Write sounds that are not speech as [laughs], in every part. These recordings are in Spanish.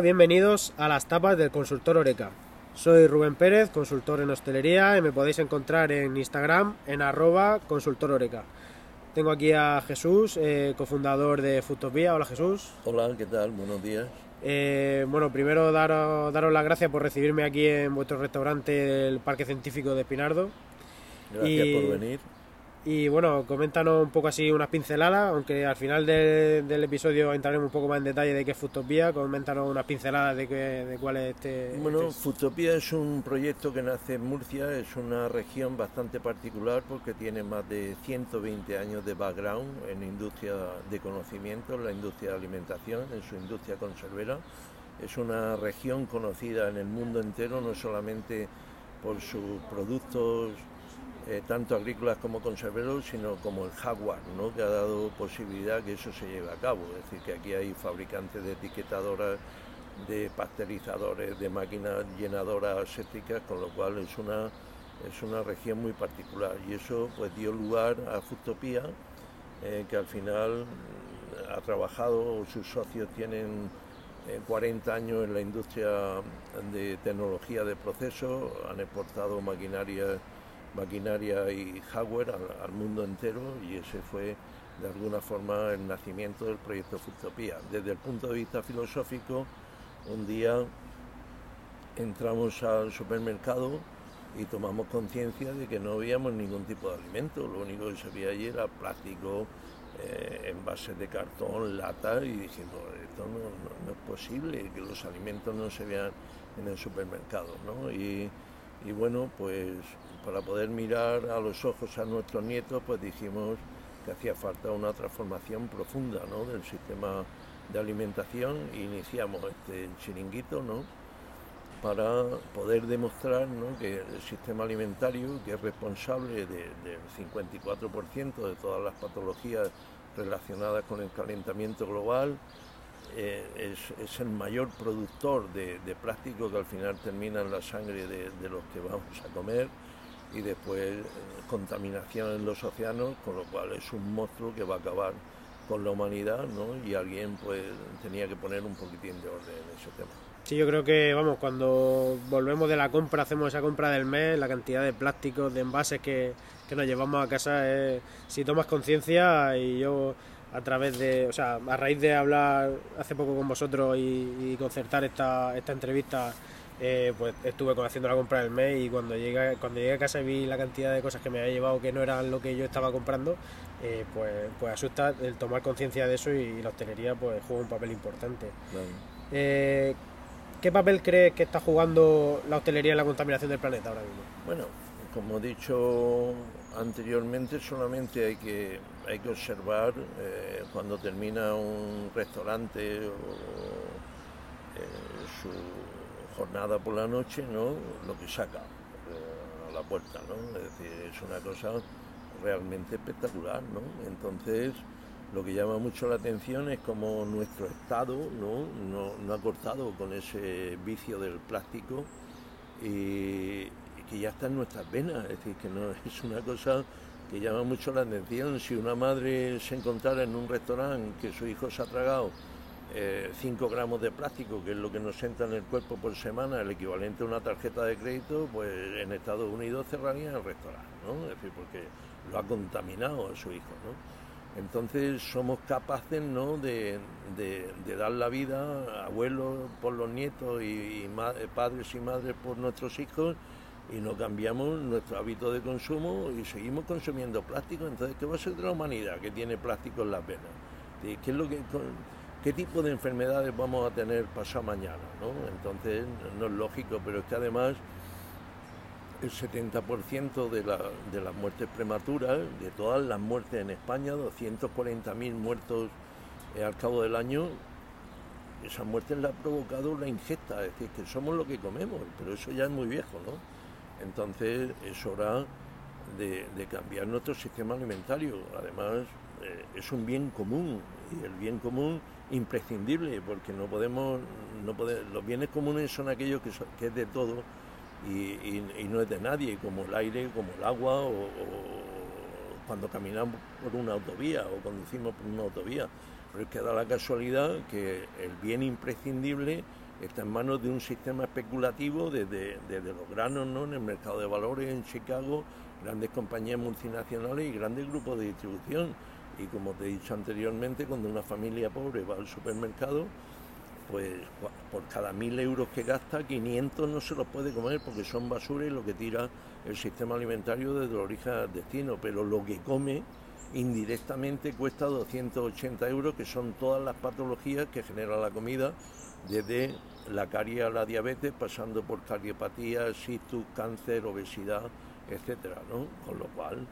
Hola, bienvenidos a las tapas del consultor Oreca. Soy Rubén Pérez, consultor en hostelería y me podéis encontrar en Instagram en arroba consultor Oreca. Tengo aquí a Jesús, eh, cofundador de Futopía. Hola Jesús. Hola, ¿qué tal? Buenos días. Eh, bueno, primero daros, daros las gracias por recibirme aquí en vuestro restaurante del Parque Científico de Pinardo. Gracias Y- por venir. Y bueno, coméntanos un poco así unas pinceladas, aunque al final de- del episodio entraremos un poco más en detalle de qué es Futopía, coméntanos unas pinceladas de, qué, de cuál es este... Bueno, este- Futopía es un proyecto que nace en Murcia, es una región bastante particular porque tiene más de 120 años de background en industria de conocimiento, en la industria de alimentación, en su industria conservera. Es una región conocida en el mundo entero, no solamente por sus productos eh, tanto agrícolas como conserveros, sino como el Jaguar, ¿no? que ha dado posibilidad que eso se lleve a cabo. Es decir, que aquí hay fabricantes de etiquetadoras, de pasteurizadores, de máquinas llenadoras sépticas, con lo cual es una, es una región muy particular. Y eso pues dio lugar a Futopía, eh, que al final ha trabajado, sus socios tienen eh, 40 años en la industria de tecnología de proceso, han exportado maquinaria, maquinaria y hardware al, mundo entero y ese fue de alguna forma el nacimiento del proyecto Futopía. Desde el punto de vista filosófico, un día entramos al supermercado y tomamos conciencia de que no veíamos ningún tipo de alimento, lo único que se veía allí era plástico, eh, envases de cartón, lata y dijimos, esto no, no- no es posible que los alimentos no se vean en el supermercado. ¿no? Y, y bueno, pues para poder mirar a los ojos a nuestros nietos, pues dijimos que hacía falta una transformación profunda ¿no? del sistema de alimentación iniciamos este chiringuito, ¿no? para poder demostrar ¿no? que el sistema alimentario, que es responsable de- del 54% de todas las patologías relacionadas con el calentamiento global, eh, es, es el mayor productor de, de plástico que al final termina en la sangre de los que vamos a comer y después eh, contaminación en los océanos, con lo cual es un monstruo que va a acabar con la humanidad ¿no? y alguien pues tenía que poner un poquitín de orden en ese tema. Sí, yo creo que, vamos, cuando volvemos de la compra, hacemos esa compra del mes, la cantidad de plásticos, de envases que, que nos llevamos a casa, es, si tomas conciencia y yo a través de, o sea, a raíz de hablar hace poco con vosotros y, y concertar esta, esta entrevista, eh, pues estuve haciendo la compra del mes y cuando llegué, cuando llegué a casa y vi la cantidad de cosas que me había llevado que no eran lo que yo estaba comprando, eh, pues, pues asusta el tomar conciencia de eso y, la hostelería pues juega un papel importante. Eh, ¿Qué papel crees que está jugando la hostelería en la contaminación del planeta ahora mismo? Bueno, como he dicho anteriormente, solamente hay que, hay que observar cuando termina un restaurante o su jornada por la noche, ¿no? lo que saca eh, a la puerta. ¿no? Es decir, es una cosa realmente espectacular. ¿no? Entonces, lo que llama mucho la atención es como nuestro Estado ¿no? No, no ha cortado con ese vicio del plástico y, que ya está en nuestras venas, es decir, que no [laughs] es una cosa que llama mucho la atención. Si una madre se encontrara en un restaurante que su hijo se ha tragado 5 gramos de plástico, que es lo que nos entra en el cuerpo por semana, el equivalente a una tarjeta de crédito, pues en Estados Unidos cerrarían el restaurante, ¿no? Es decir, porque lo ha contaminado a su hijo, ¿no? Entonces somos capaces ¿no? de, de- dar la vida, abuelos por los nietos y, ma- padres y madres por nuestros hijos, y no cambiamos nuestro hábito de consumo y seguimos consumiendo plástico. Entonces, ¿qué va a ser de la humanidad que tiene plástico en las venas? ¿Qué, es lo que, ¿Qué tipo de enfermedades vamos a tener pasado mañana? ¿no? Entonces, no es lógico, pero es que además el 70% de, de las muertes prematuras, de todas las muertes en España, 240.000 muertos eh, al cabo del año, esas muertes las ha provocado la ingesta, es decir, que somos lo que comemos, pero eso ya es muy viejo, ¿no? Entonces es hora de, de cambiar nuestro sistema alimentario. Además, eh, es un bien común y el bien común imprescindible porque no podemos, no pode- los bienes comunes son aquellos que, son- es de todo y, y- no es de nadie, como el aire, como el agua o, cuando caminamos por una autovía o conducimos por una autovía. Pero es que da la casualidad que el bien imprescindible está en manos de un sistema especulativo desde, los granos ¿no? en el mercado de valores en Chicago, grandes compañías multinacionales y grandes grupos de distribución. Y como te he dicho anteriormente, cuando una familia pobre va al supermercado, pues por cada mil euros que gasta, 500 no se los puede comer porque son basura y lo que tira el sistema alimentario desde el origen al destino, pero lo que come indirectamente cuesta 280 euros, que son todas las patologías que genera la comida, desde la carie a la diabetes, pasando por cardiopatía, situs, cáncer, obesidad, etcétera, ¿no? Con lo cual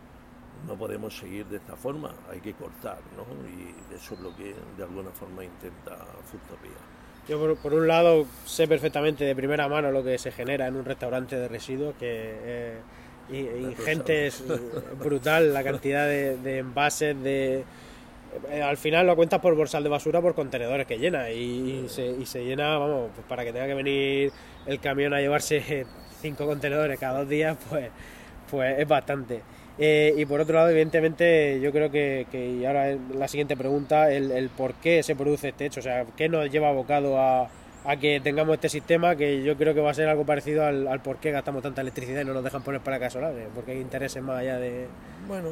no podemos seguir de esta forma, hay que cortar, ¿no? Y eso es lo que de alguna forma intenta Futopía. Yo por, un lado sé perfectamente de primera mano lo que se genera en un restaurante de residuos, que y, gente es [laughs] brutal la cantidad de, envases, de... Eh, al final lo cuentas por bolsal de basura por contenedores que llena y, se, llena, vamos, pues para que tenga que venir el camión a llevarse [laughs] cinco contenedores cada dos días, pues, pues es bastante. Eh, y por otro lado, evidentemente, yo creo que, y ahora la siguiente pregunta, el, el por qué se produce este hecho, o sea, ¿qué nos lleva abocado a, a que tengamos este sistema que yo creo que va a ser algo parecido al, por qué gastamos tanta electricidad y no nos dejan poner placas solares, porque hay intereses más allá de... Bueno,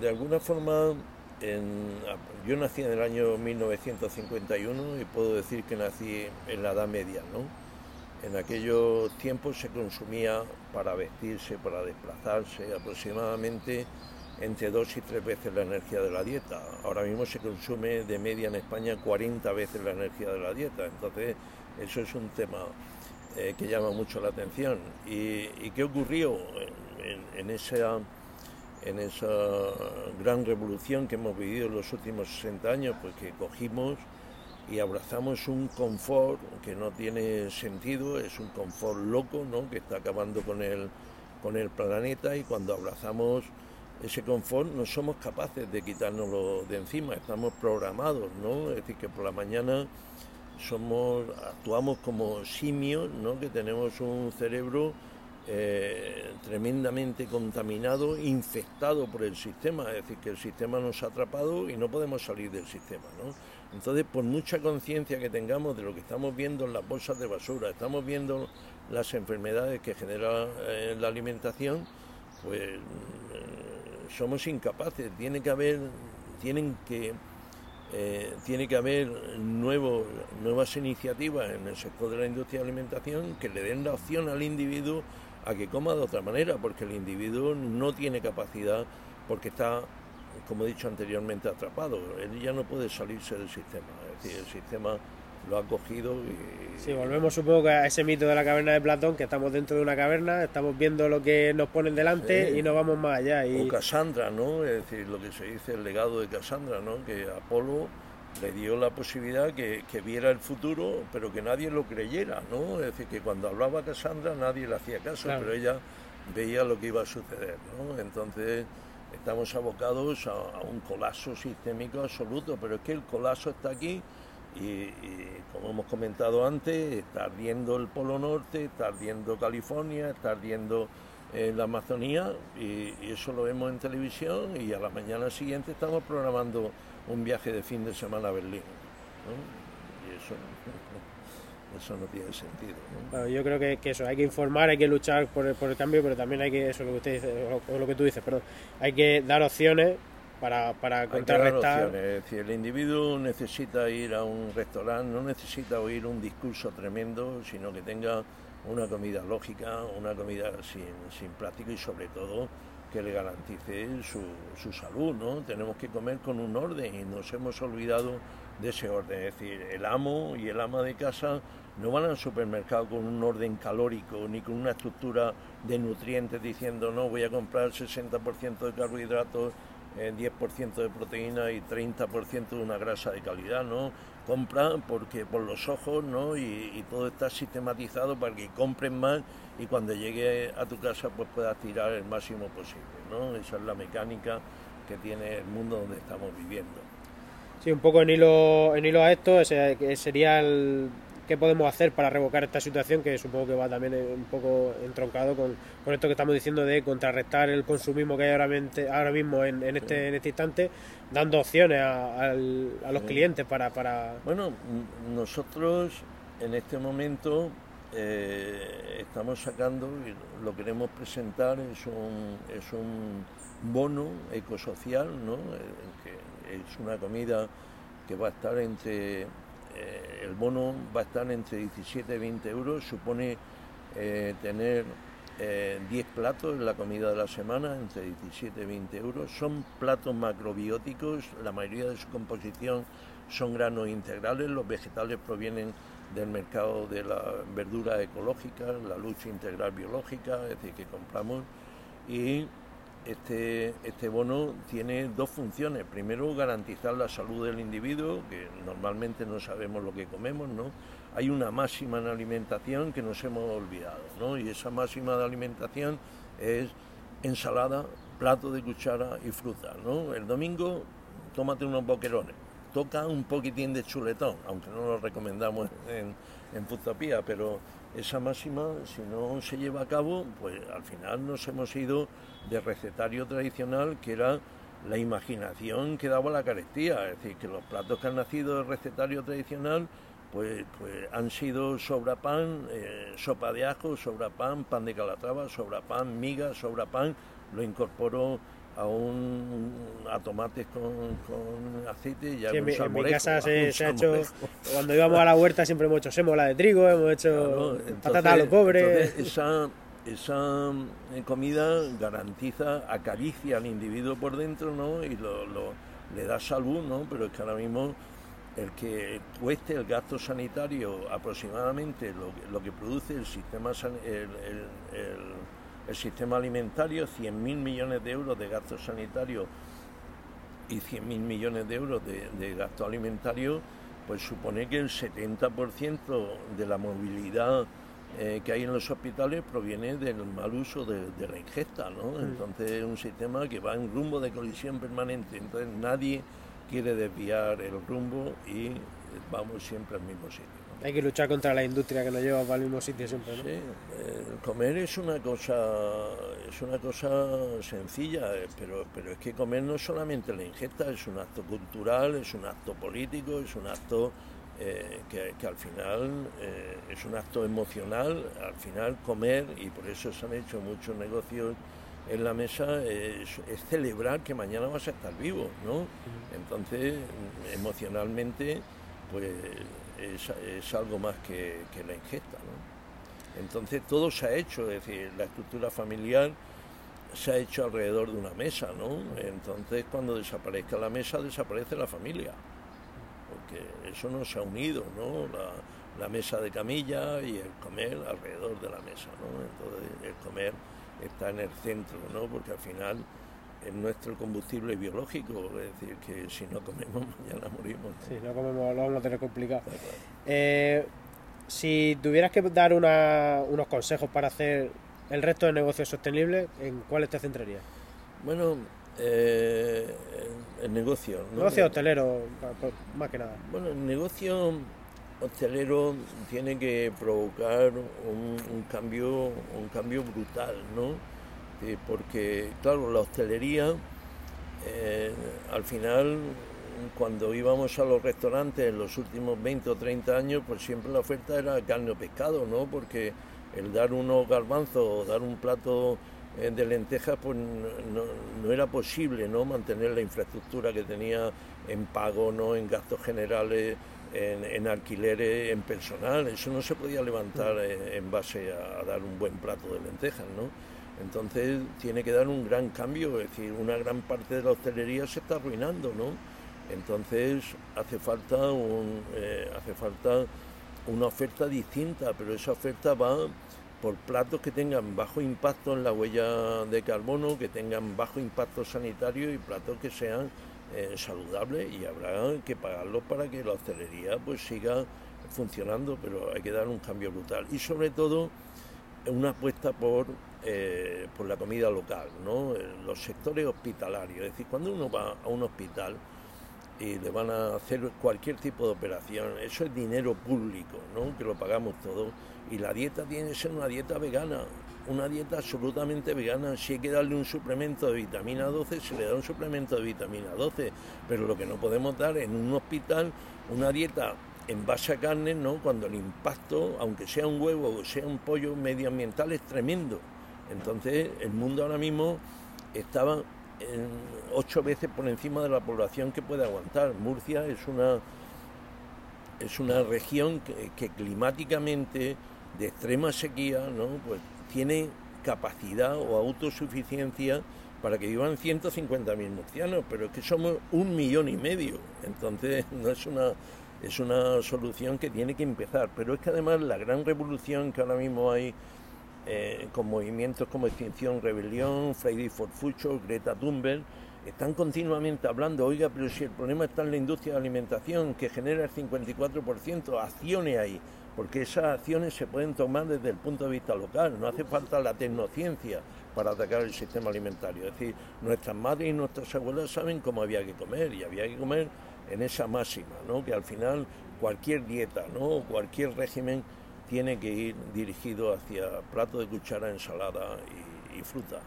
de alguna forma, yo nací en el año 1951 y puedo decir que nací en la Edad Media, ¿no? En aquellos tiempos se consumía para vestirse, para desplazarse, aproximadamente entre dos y tres veces la energía de la dieta. Ahora mismo se consume de media en España 40 veces la energía de la dieta. Entonces, eso es un tema eh, que llama mucho la atención. ¿Y, qué ocurrió en, esa, en esa gran revolución que hemos vivido en los últimos 60 años? Pues que cogimos y abrazamos un confort que no tiene sentido, es un confort loco, ¿no? que está acabando con el, con el planeta y cuando abrazamos ese confort no somos capaces de quitárnoslo de encima, estamos programados, ¿no? Es decir, que por la mañana somos, actuamos como simios, ¿no? que tenemos un cerebro eh, tremendamente contaminado, infectado por el sistema, es decir, que el sistema nos ha atrapado y no podemos salir del sistema. Entonces, por mucha conciencia que tengamos de lo que estamos viendo en las bolsas de basura, estamos viendo las enfermedades que genera eh, la alimentación, pues eh, somos incapaces, tiene que haber, tienen que eh, tiene que haber nuevas iniciativas en el sector de la industria de alimentación que le den la opción al individuo a que coma de otra manera, porque el individuo no tiene capacidad, porque está, como he dicho anteriormente, atrapado. Él ya no puede salirse del sistema. Es decir, el sistema lo ha cogido y... Sí, volvemos supongo a ese mito de la caverna de Platón, que estamos dentro de una caverna, estamos viendo lo que nos ponen delante y no vamos más allá. Y... O Cassandra, ¿no? Es decir, lo que se dice, el legado de Cassandra, ¿no? Que Apolo le dio la posibilidad que, que, viera el futuro, pero que nadie lo creyera, ¿no? Es decir, que cuando hablaba Cassandra nadie le hacía caso, pero ella veía lo que iba a suceder, ¿no? Entonces estamos abocados a, un colapso sistémico absoluto, pero es que el colapso está aquí y, como hemos comentado antes, está ardiendo el Polo Norte, está ardiendo California, está ardiendo eh, la Amazonía y, eso lo vemos en televisión y a la mañana siguiente estamos programando un viaje de fin de semana a Berlín. Y eso, [laughs] eso no tiene sentido. yo creo que, eso, hay que informar, hay que luchar por el, por el cambio, pero también hay que, eso lo que usted dice, lo, lo que tú dices, perdón, hay que dar opciones para, para contrarrestar. Es decir, el individuo necesita ir a un restaurante, no necesita oír un discurso tremendo, sino que tenga una comida lógica, una comida sin, sin plástico y sobre todo que le garantice su, su salud, ¿no? Tenemos que comer con un orden y nos hemos olvidado de ese orden. Es decir, el amo y el ama de casa no van al supermercado con un orden calórico ni con una estructura de nutrientes diciendo no voy a comprar 60% de carbohidratos 10% de proteína y 30% de una grasa de calidad, ¿no? Compra porque por los ojos, ¿no? Y, todo está sistematizado para que compren más y cuando llegue a tu casa pues puedas tirar el máximo posible, ¿no? Esa es la mecánica que tiene el mundo donde estamos viviendo. Sí, un poco en hilo, en hilo a esto, sería el qué podemos hacer para revocar esta situación, que supongo que va también un poco entroncado con, esto que estamos diciendo de contrarrestar el consumismo que hay ahora, ahora mismo en, este, en este instante, dando opciones a, los clientes para, para... Bueno, nosotros en este momento eh, estamos sacando, y lo queremos presentar, es un, es un bono ecosocial, ¿no? que es una comida que va a estar entre, eh, el bono va a estar entre 17 y 20 euros, supone eh, tener 10 platos en la comida de la semana, entre 17 y 20 euros. Son platos macrobióticos, la mayoría de su composición son granos integrales, los vegetales provienen del mercado de la verdura ecológica, la lucha integral biológica, es decir, que compramos. Y este, este bono tiene dos funciones. Primero, garantizar la salud del individuo, que normalmente no sabemos lo que comemos, ¿no? Hay una máxima en alimentación que nos hemos olvidado, ¿no? Y esa máxima de alimentación es ensalada, plato de cuchara y fruta, ¿no? El domingo, tómate unos boquerones toca un poquitín de chuletón, aunque no lo recomendamos en, en pero esa máxima, si no se lleva a cabo, pues al final nos hemos ido de recetario tradicional, que era la imaginación que daba la carestía, es decir, que los platos que han nacido del recetario tradicional, pues, pues han sido sobra pan, eh, sopa de ajo, sobra pan, pan de calatrava, sobra pan, miga, sobra pan, lo incorporó a un a tomates con, aceite y sí, en, mi, en mi casa [laughs] se, ha hecho cuando íbamos a la huerta siempre hemos hecho sémola de trigo hemos hecho patata a lo pobre [laughs] esa esa eh, comida garantiza acaricia al individuo por dentro no y lo, le da salud no pero es que ahora mismo el que cueste el gasto sanitario aproximadamente lo, lo que produce el sistema el, el el sistema alimentario, 100.000 millones de euros de gastos sanitarios y 100.000 millones de euros de, de gasto alimentario, pues supone que el 70% de la movilidad eh, que hay en los hospitales proviene del mal uso de, la ingesta, ¿no? Entonces es un sistema que va en rumbo de colisión permanente, entonces nadie quiere desviar el rumbo y vamos siempre al mismo sitio. Hay que luchar contra la industria que nos lleva para el mismo sitio siempre. ¿no? Sí, eh, comer es una cosa es una cosa sencilla, eh, pero, pero es que comer no es solamente la ingesta, es un acto cultural, es un acto político, es un acto eh, que, al final es un acto emocional, al final comer, y por eso se han hecho muchos negocios en la mesa, es, es celebrar que mañana vas a estar vivo, ¿no? Entonces, emocionalmente, pues es, algo más que, la ingesta. ¿no? Entonces todo se ha hecho, es decir, la estructura familiar se ha hecho alrededor de una mesa, ¿no? Entonces cuando desaparezca la mesa desaparece la familia, porque eso no se ha unido, ¿no? La, la mesa de camilla y el comer alrededor de la mesa, ¿no? Entonces el comer está en el centro, ¿no? Porque al final es nuestro combustible biológico, es decir, que si no comemos [laughs] mañana morimos. Si no comemos lo vamos a tener complicado. Eh, si tuvieras que dar unos consejos para hacer el resto de negocios sostenibles, ¿en cuáles te centrarías? Bueno, eh, el negocio. Negocio hotelero, más que nada. Bueno, el negocio hostelero tiene que provocar un, un cambio, un cambio brutal, ¿no? Eh, porque claro, la hostelería, eh, al final, cuando íbamos a los restaurantes en los últimos 20 o 30 años, pues siempre la oferta era carne o pescado, ¿no? Porque el dar unos garbanzos o dar un plato eh, de lentejas, pues no, era posible, ¿no? Mantener la infraestructura que tenía en pago, ¿no? En gastos generales, en, en alquileres, en personal. Eso no se podía levantar mm. en base a, a dar un buen plato de lentejas, ¿no? Entonces tiene que dar un gran cambio, es decir, una gran parte de la hostelería se está arruinando, ¿no? Entonces hace falta, un, eh, hace falta una oferta distinta, pero esa oferta va por platos que tengan bajo impacto en la huella de carbono, que tengan bajo impacto sanitario y platos que sean eh, saludables y habrá que pagarlos para que la hostelería pues siga funcionando, pero hay que dar un cambio brutal. Y sobre todo una apuesta por eh, por la comida local, ¿no? Eh, los sectores hospitalarios. Es decir, cuando uno va a un hospital y le van a hacer cualquier tipo de operación, eso es dinero público, ¿no? que lo pagamos todos. Y la dieta tiene que ser una dieta vegana, una dieta absolutamente vegana. Si hay que darle un suplemento de vitamina 12, se le da un suplemento de vitamina 12. Pero lo que no podemos dar en un hospital, una dieta en base a carne, ¿no? cuando el impacto, aunque sea un huevo o sea un pollo medioambiental, es tremendo. Entonces, el mundo ahora mismo estaba en ocho veces por encima de la población que puede aguantar. Murcia es una, es una región que, climáticamente de extrema sequía ¿no? pues tiene capacidad o autosuficiencia para que vivan 150.000 murcianos, pero es que somos un millón y medio, entonces [laughs] no es una, es una solución que tiene que empezar, pero es que además la gran revolución que ahora mismo hay eh, con movimientos como Extinción Rebelión, Friday for Future, Greta Thunberg, están continuamente hablando, oiga, pero si el problema está en la industria de alimentación, que genera el 54%, acciones ahí, porque esas acciones se pueden tomar desde el punto de vista local, no hace falta la tecnociencia para atacar el sistema alimentario. Es decir, nuestras madres y nuestras abuelas saben cómo había que comer y había que comer en esa máxima, ¿no? que al final cualquier dieta ¿no? cualquier régimen tiene que ir dirigido hacia plato de cuchara, ensalada y, fruta.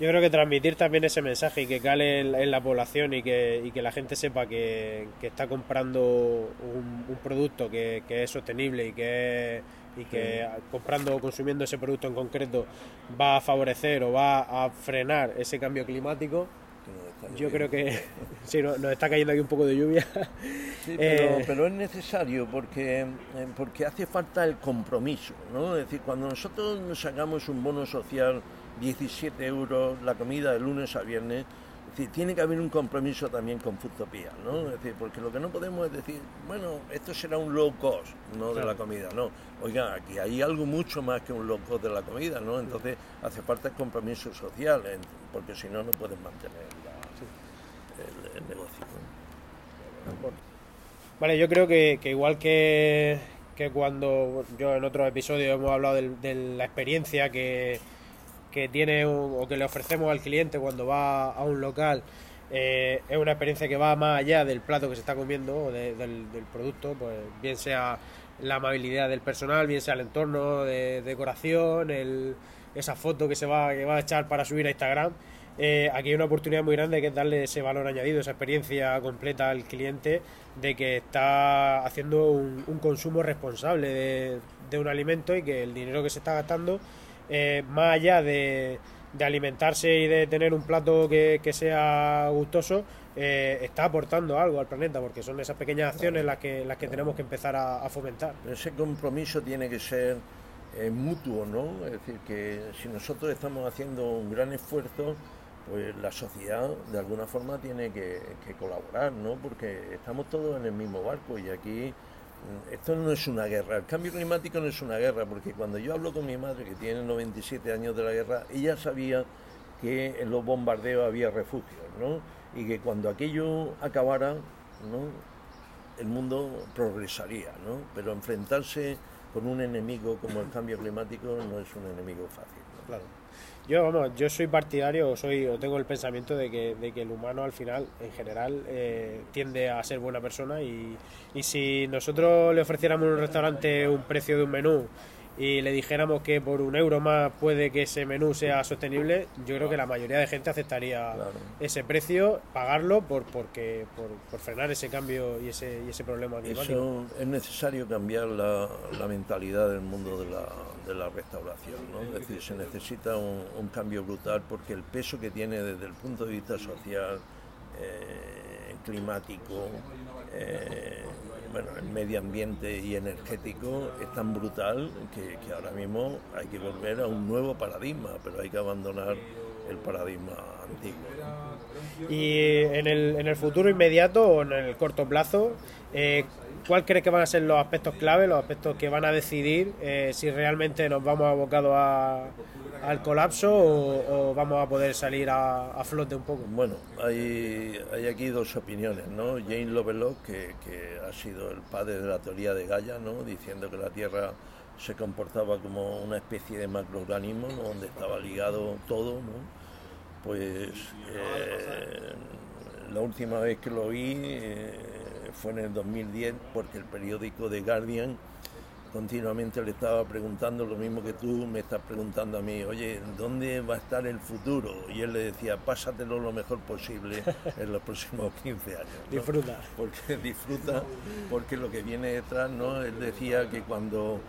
Yo creo que transmitir también ese mensaje y que cale en, la población y que, que, la gente sepa que, está comprando un, producto que, es sostenible y que, y que comprando o consumiendo ese producto en concreto va a favorecer o va a frenar ese cambio climático yo creo que [laughs] sí, nos, está cayendo aquí un poco de lluvia. Eh, pero, es necesario porque, eh, porque hace falta el compromiso. ¿no? Es decir, cuando nosotros nos sacamos un bono social, 17 euros la comida de lunes a viernes, tiene que haber un compromiso también con Futopía, ¿no? Es decir, porque lo que no podemos es decir, bueno, esto será un low cost, no de la comida, no. Oiga, aquí hay algo mucho más que un low cost de la comida, ¿no? Entonces hace falta el compromiso social, porque si no, no pueden mantener el, negocio. Vale, yo creo que, igual que, que, cuando yo en otros episodios hemos hablado de la experiencia que que tiene o que le ofrecemos al cliente cuando va a un local eh, es una experiencia que va más allá del plato que se está comiendo o del, producto, pues bien sea la amabilidad del personal, bien sea el entorno de decoración, el, esa foto que se va, que va a echar para subir a Instagram. Eh, aquí hay una oportunidad muy grande que es darle ese valor añadido, esa experiencia completa al cliente de que está haciendo un, consumo responsable de, de un alimento y que el dinero que se está gastando eh, más allá de, alimentarse y de tener un plato que, sea gustoso, eh, está aportando algo al planeta, porque son esas pequeñas acciones las que, las que tenemos que empezar a, fomentar. Ese compromiso tiene que ser eh, mutuo, ¿no? Es decir, que si nosotros estamos haciendo un gran esfuerzo, pues la sociedad de alguna forma tiene que, colaborar, ¿no? Porque estamos todos en el mismo barco y aquí esto no es una guerra, el cambio climático no es una guerra, porque cuando yo hablo con mi madre, que tiene 97 años de la guerra, ella sabía que en los bombardeos había refugios, ¿no? Y que cuando aquello acabara, ¿no? El mundo progresaría, ¿no? Pero enfrentarse con un enemigo como el cambio climático no es un enemigo fácil. Claro. Yo, vamos, yo soy partidario o, soy, o tengo el pensamiento de que, de que el humano al final, en general, eh, tiende a ser buena persona y, y si nosotros le ofreciéramos un restaurante un precio de un menú y le dijéramos que por un euro más puede que ese menú sea sostenible, yo creo que la mayoría de gente aceptaría ese precio, pagarlo por porque por, frenar ese cambio y ese, y ese problema climático. es necesario cambiar la, la mentalidad del mundo de la, de la restauración, ¿no? es decir, se necesita un, cambio brutal porque el peso que tiene desde el punto de vista social, eh, climático, eh, bueno, el medio ambiente y energético es tan brutal que, ahora mismo hay que volver a un nuevo paradigma, pero hay que abandonar el paradigma antiguo. Y en el, en el futuro inmediato o en el corto plazo, eh, ¿cuál crees que van a ser los aspectos clave, los aspectos que van a decidir eh, si realmente nos vamos abocados a, al colapso o, vamos a poder salir a, flote un poco? Bueno, hay, aquí dos opiniones, ¿no? Jane Lovelock, que, ha sido el padre de la teoría de Gaia, ¿no? Diciendo que la Tierra se comportaba como una especie de macroorganismo, donde estaba ligado todo, ¿no? Pues eh, la última vez que lo vi eh, fue en el 2010, porque el periódico The Guardian continuamente le estaba preguntando lo mismo que tú me estás preguntando a mí, oye, ¿dónde va a estar el futuro? Y él le decía, pásatelo lo mejor posible en los próximos [laughs] 15 años. Disfruta. Porque [laughs] disfruta, porque lo que viene detrás, ¿no? Él decía que cuando,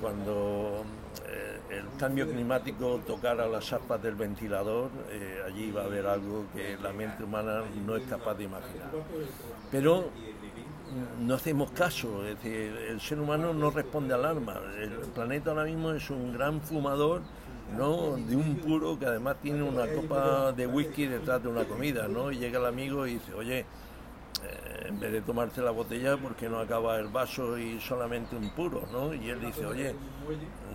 cuando eh, el cambio climático tocara las aspas del ventilador, eh, allí va a haber algo que la mente humana no es capaz de imaginar. Pero no hacemos caso, es decir, el ser humano no responde al arma. El planeta ahora mismo es un gran fumador ¿no? de un puro que además tiene una copa de whisky detrás de una comida, ¿no? Y llega el amigo y dice, oye, eh, en vez de tomarte la botella, ¿por qué no acaba el vaso y solamente un puro, ¿no? Y él dice, oye,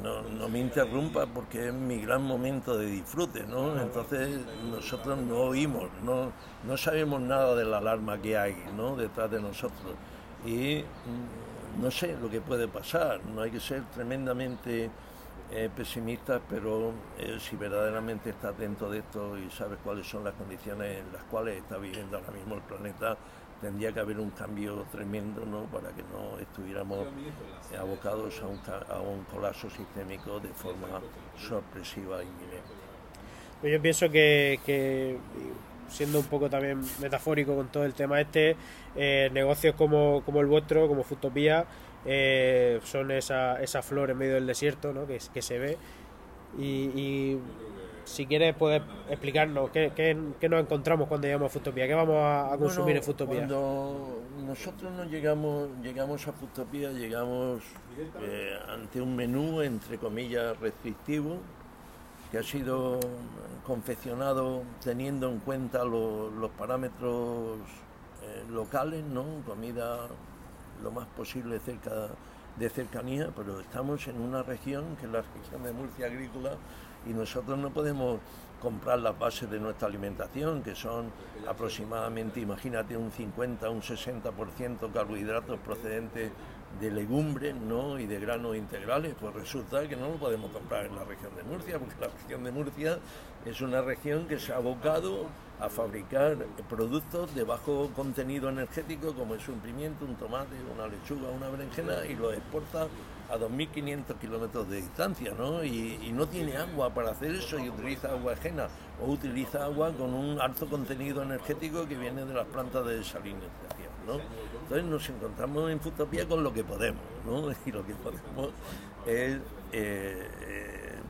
no, no me interrumpa porque es mi gran momento de disfrute, ¿no? Entonces nosotros no oímos, no, no sabemos nada de la alarma que hay, ¿no? Detrás de nosotros. Y mm, no sé lo que puede pasar, no hay que ser tremendamente eh, pesimistas, pero eh, si verdaderamente estás dentro de esto y sabes cuáles son las condiciones en las cuales está viviendo ahora mismo el planeta, tendría que haber un cambio tremendo ¿no? para que no estuviéramos abocados a un, a un colapso sistémico de forma sorpresiva y inminente. Pues yo pienso que, siendo un poco también metafórico con todo el tema este, eh, negocios como, como, el vuestro, como Futopía, eh, son esa, esa flor en medio del desierto ¿no? que, que se ve y si quieres puedes explicarnos qué, qué, nos encontramos cuando llegamos a Futopía, qué vamos a, consumir en Futopía. Cuando nosotros nos llegamos, llegamos a Futopía, llegamos eh, ante un menú entre comillas restrictivo que ha sido confeccionado teniendo en cuenta los parámetros eh, locales, ¿no? Comida lo más posible cerca de cercanía, pero estamos en una región que es la región de Murcia agrícola y nosotros no podemos comprar las bases de nuestra alimentación, que son aproximadamente, imagínate, un 50, un 60% carbohidratos procedentes de legumbres ¿no? y de granos integrales, pues resulta que no lo podemos comprar en la región de Murcia, porque la región de Murcia es una región que se ha abocado a fabricar productos de bajo contenido energético, como es un pimiento, un tomate, una lechuga, una berenjena, y los exporta a 2.500 kilómetros de distancia, ¿no? Y, no tiene agua para hacer eso y utiliza agua ajena o utiliza agua con un alto contenido energético que viene de las plantas de desalinización, ¿no? Entonces nos encontramos en Futopía con lo que podemos, ¿no? [laughs] Y lo que podemos es eh,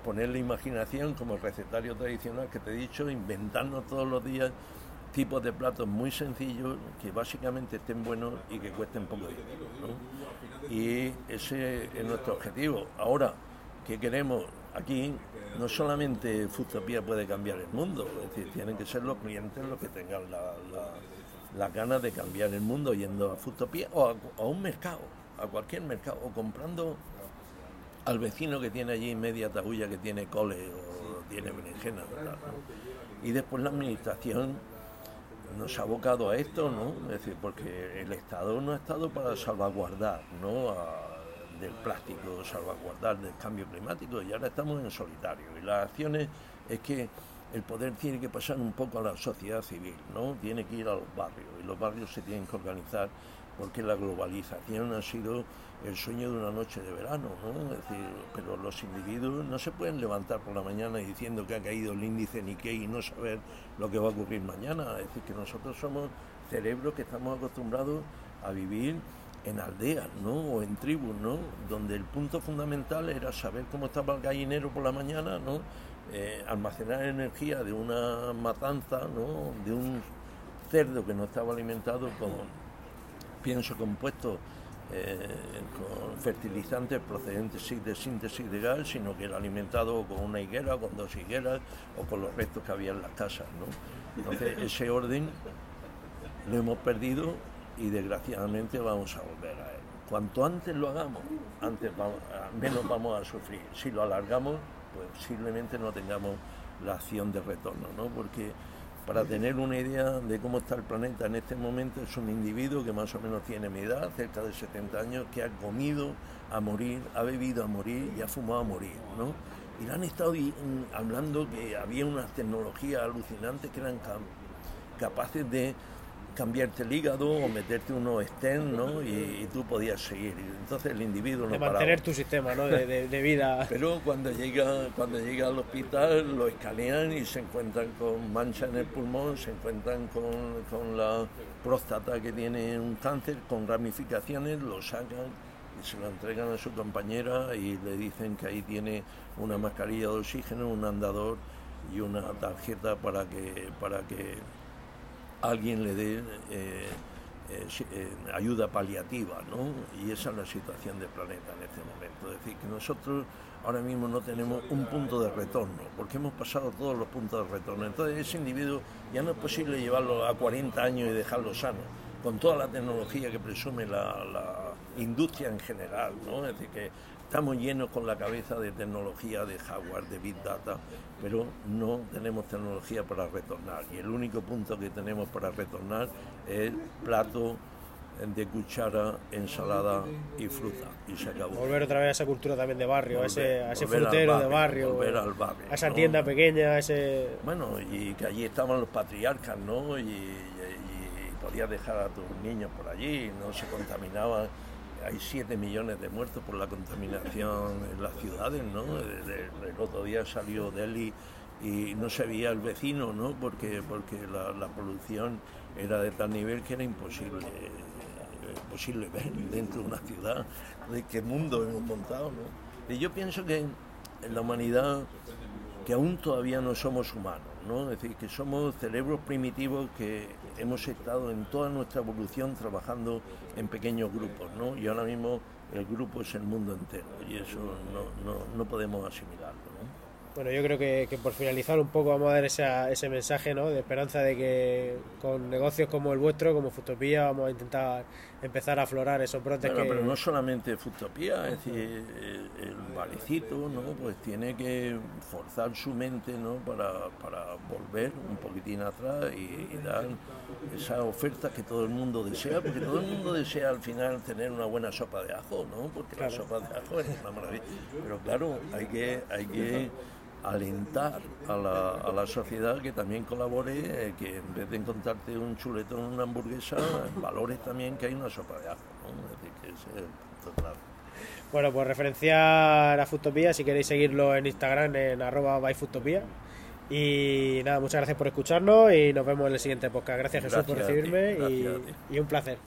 poner la imaginación como recetario tradicional que te he dicho, inventarnos todos los días tipos de platos muy sencillos que básicamente estén buenos y que cuesten poco dinero. y ese es nuestro objetivo. Ahora, ¿qué queremos? Aquí no solamente Futopía puede cambiar el mundo, es decir, tienen que ser los clientes los que tengan la, ganas de cambiar el mundo yendo a Futopía o a, un mercado, a cualquier mercado, o comprando al vecino que tiene allí media tabulla que tiene cole o tiene berenjena. Y después la administración nos ha abocado a esto, ¿no? Es decir, porque el Estado no ha estado para salvaguardar, ¿no? del plástico, salvaguardar del cambio climático y ahora estamos en solitario. Y las acciones es que el poder tiene que pasar un poco a la sociedad civil, ¿no? Tiene que ir a los barrios y los barrios se tienen que organizar porque la globalización ha sido el sueño de una noche de verano, ¿no? Es decir, pero los individuos no se pueden levantar por la mañana diciendo que ha caído el índice Nikkei y no saber lo que va a ocurrir mañana. Es decir, que nosotros somos cerebros que estamos acostumbrados a vivir en aldeas, ¿no? O en tribus, ¿no? Donde el punto fundamental era saber cómo estaba el gallinero por la mañana, ¿no? Eh, almacenar energía de una matanza, ¿no? De un cerdo que no estaba alimentado con pienso compuesto eh, con fertilizantes procedentes de síntesis de gas, sino que era alimentado con una higuera, con dos higueras o con los restos que había en las casas. Entonces [laughs] ese orden lo hemos perdido y desgraciadamente vamos a volver a él. Cuanto antes lo hagamos, antes menos vamos a sufrir. Si lo alargamos, pues posiblemente no tengamos la acción de retorno, ¿no? porque para tener una idea de cómo está el planeta en este momento, es un individuo que más o menos tiene mi edad, cerca de 70 años, que ha comido a morir, ha bebido a morir y ha fumado a morir, ¿no? Y le han estado hablando que había unas tecnologías alucinantes que eran capaces de cambiarte el hígado o meterte unos stents, ¿no? Y, tú podías seguir. Entonces el individuo no de mantener tu sistema, ¿no? De, de, vida. [laughs] Pero cuando llega, cuando llega al hospital lo escanean y se encuentran con mancha en el pulmón, se encuentran con, con la próstata que tiene un cáncer, con ramificaciones, lo sacan y se lo entregan a su compañera y le dicen que ahí tiene una mascarilla de oxígeno, un andador y una tarjeta para que, para que alguien le dé eh, eh, eh, ayuda paliativa, ¿no? Y esa es la situación del planeta en este momento. Es decir, que nosotros ahora mismo no tenemos un punto de retorno, porque hemos pasado todos los puntos de retorno. Entonces ese individuo ya no es posible llevarlo a 40 años y dejarlo sano, con toda la tecnología que presume la, la industria en general, ¿no? Es decir, que Estamos llenos con la cabeza de tecnología, de hardware, de big data, pero no tenemos tecnología para retornar. Y el único punto que tenemos para retornar es plato de cuchara, ensalada y fruta. Y se acabó. Volver otra vez a esa cultura también de barrio, a ese, frutero de barrio. Volver al barrio. A esa tienda pequeña, a ese... Bueno, y que allí estaban los patriarcas, ¿no? Y, y podías dejar a tus niños por allí, no se contaminaban hay 7 millones de muertos por la contaminación en las ciudades, ¿no? El, otro día salió Delhi y no se veía el vecino, ¿no? Porque, porque la, polución era de tal nivel que era imposible, imposible ver dentro de una ciudad de qué mundo hemos montado, ¿no? Y yo pienso que en la humanidad, que aún todavía no somos humanos, ¿no? Es decir, que somos cerebros primitivos que hemos estado en toda nuestra evolución trabajando en pequeños grupos, ¿no? Y ahora mismo el grupo es el mundo entero y eso no, no, no podemos asimilarlo, ¿no? Bueno, yo creo que, por finalizar un poco vamos a dar ese mensaje ¿no? de esperanza de que con negocios como el vuestro, como Futopía, vamos a intentar empezar a aflorar esos brotes que... Pero no solamente Futopía, es decir, el, valecito ¿no? pues tiene que forzar su mente ¿no? para, para volver un poquitín atrás y, dar esa oferta que todo el mundo desea, porque todo el mundo desea al final tener una buena sopa de ajo, ¿no? porque la sopa de ajo es una maravilla. Pero claro, hay que... Hay que alentar a la, a la sociedad que también colabore, eh, que en vez de encontrarte un chuletón, una hamburguesa, valores también que hay una sopa de ajo. Bueno, pues referenciar a Futopía, si queréis seguirlo en Instagram en arroba byfutopía. Y nada, muchas gracias por escucharnos y nos vemos en el siguiente podcast. Gracias Jesús por recibirme y un placer.